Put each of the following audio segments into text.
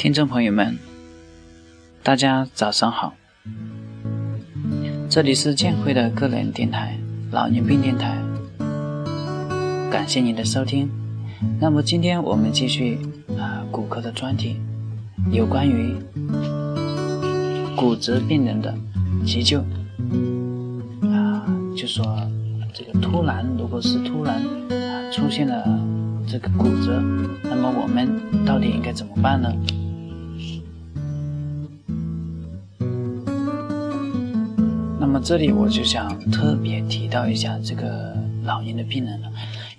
听众朋友们，大家早上好，这里是建辉的个人电台——老年病电台，感谢您的收听。那么今天我们继续啊骨科的专题，有关于骨折病人的急救啊，就说这个突然，如果是突然啊出现了这个骨折，那么我们到底应该怎么办呢？那么这里我就想特别提到一下这个老年的病人了，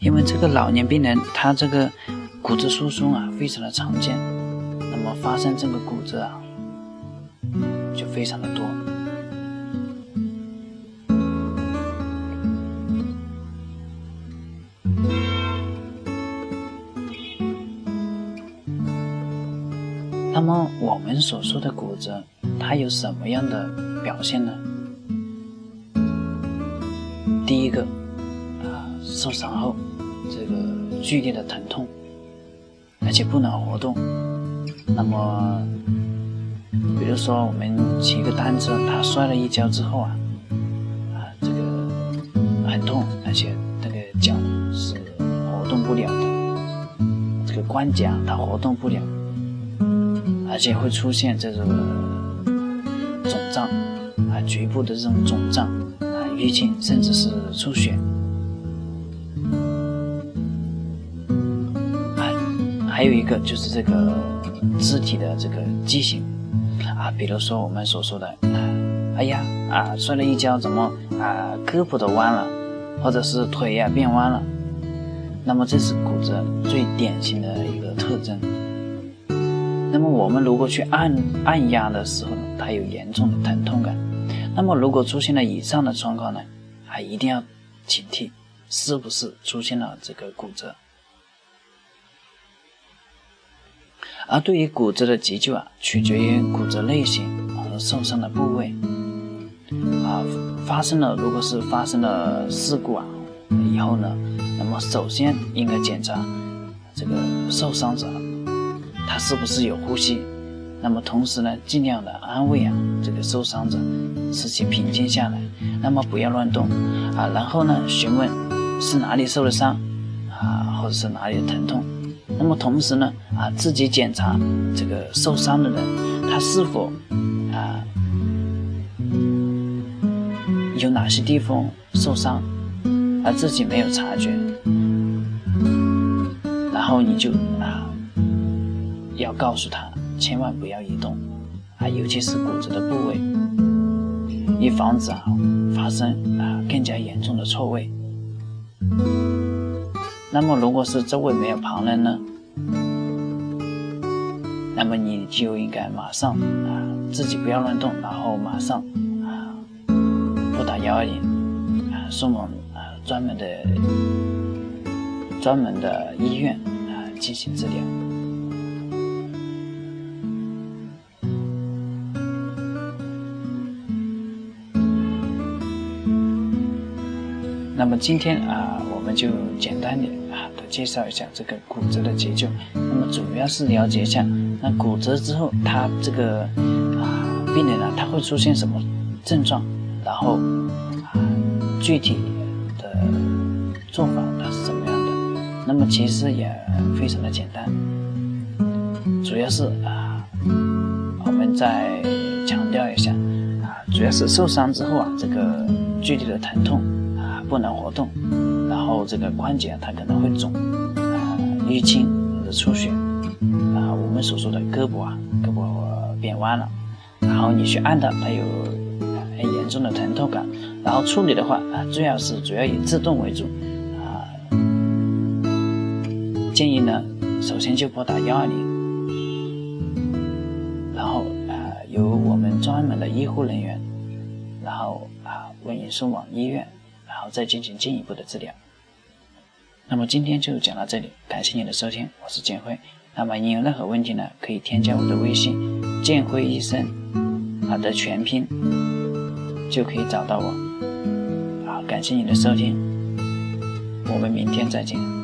因为这个老年病人他这个骨质疏松啊非常的常见，那么发生这个骨折啊就非常的多。那么我们所说的骨折，它有什么样的表现呢？第一个，啊，受伤后这个剧烈的疼痛，而且不能活动。那么，比如说我们骑个单车，他摔了一跤之后啊，啊，这个很痛，而且那个脚是活动不了的，这个关节啊，它活动不了，而且会出现这种肿胀啊，局部的这种肿胀。淤青，甚至是出血，还还有一个就是这个肢体的这个畸形啊，比如说我们所说的，哎呀啊，摔了一跤，怎么啊胳膊都弯了，或者是腿呀变弯了，那么这是骨折最典型的一个特征。那么我们如果去按按压的时候，它有严重的疼痛感。那么，如果出现了以上的状况呢，还一定要警惕，是不是出现了这个骨折？而对于骨折的急救啊，取决于骨折类型和受伤的部位。啊，发生了，如果是发生了事故啊，以后呢，那么首先应该检查这个受伤者他是不是有呼吸。那么同时呢，尽量的安慰啊这个受伤者，使其平静下来。那么不要乱动啊。然后呢，询问是哪里受了伤啊，或者是哪里疼痛。那么同时呢，啊自己检查这个受伤的人，他是否啊有哪些地方受伤，而自己没有察觉。然后你就啊要告诉他。千万不要移动啊，尤其是骨折的部位，以防止啊发生啊更加严重的错位。那么，如果是周围没有旁人呢，那么你就应该马上啊自己不要乱动，然后马上啊拨打幺二零啊送往啊专门的专门的医院啊进行治疗。那么今天啊，我们就简单的啊的介绍一下这个骨折的急救。那么主要是了解一下，那骨折之后，他这个啊病人呢，他会出现什么症状？然后啊具体的做法它是怎么样的？那么其实也非常的简单，主要是啊我们再强调一下啊，主要是受伤之后啊，这个具体的疼痛。不能活动，然后这个关节它可能会肿，啊，淤青或者出血，啊，我们所说的胳膊啊，胳膊变弯了，然后你去按它，它有很严重的疼痛感，然后处理的话啊，最好是主要以自动为主，啊，建议呢，首先就拨打幺二零，然后啊，由我们专门的医护人员，然后啊，为你送往医院。然后再进行进一步的治疗。那么今天就讲到这里，感谢你的收听，我是建辉。那么你有任何问题呢，可以添加我的微信“建辉医生”，好的全拼就可以找到我。好，感谢你的收听，我们明天再见。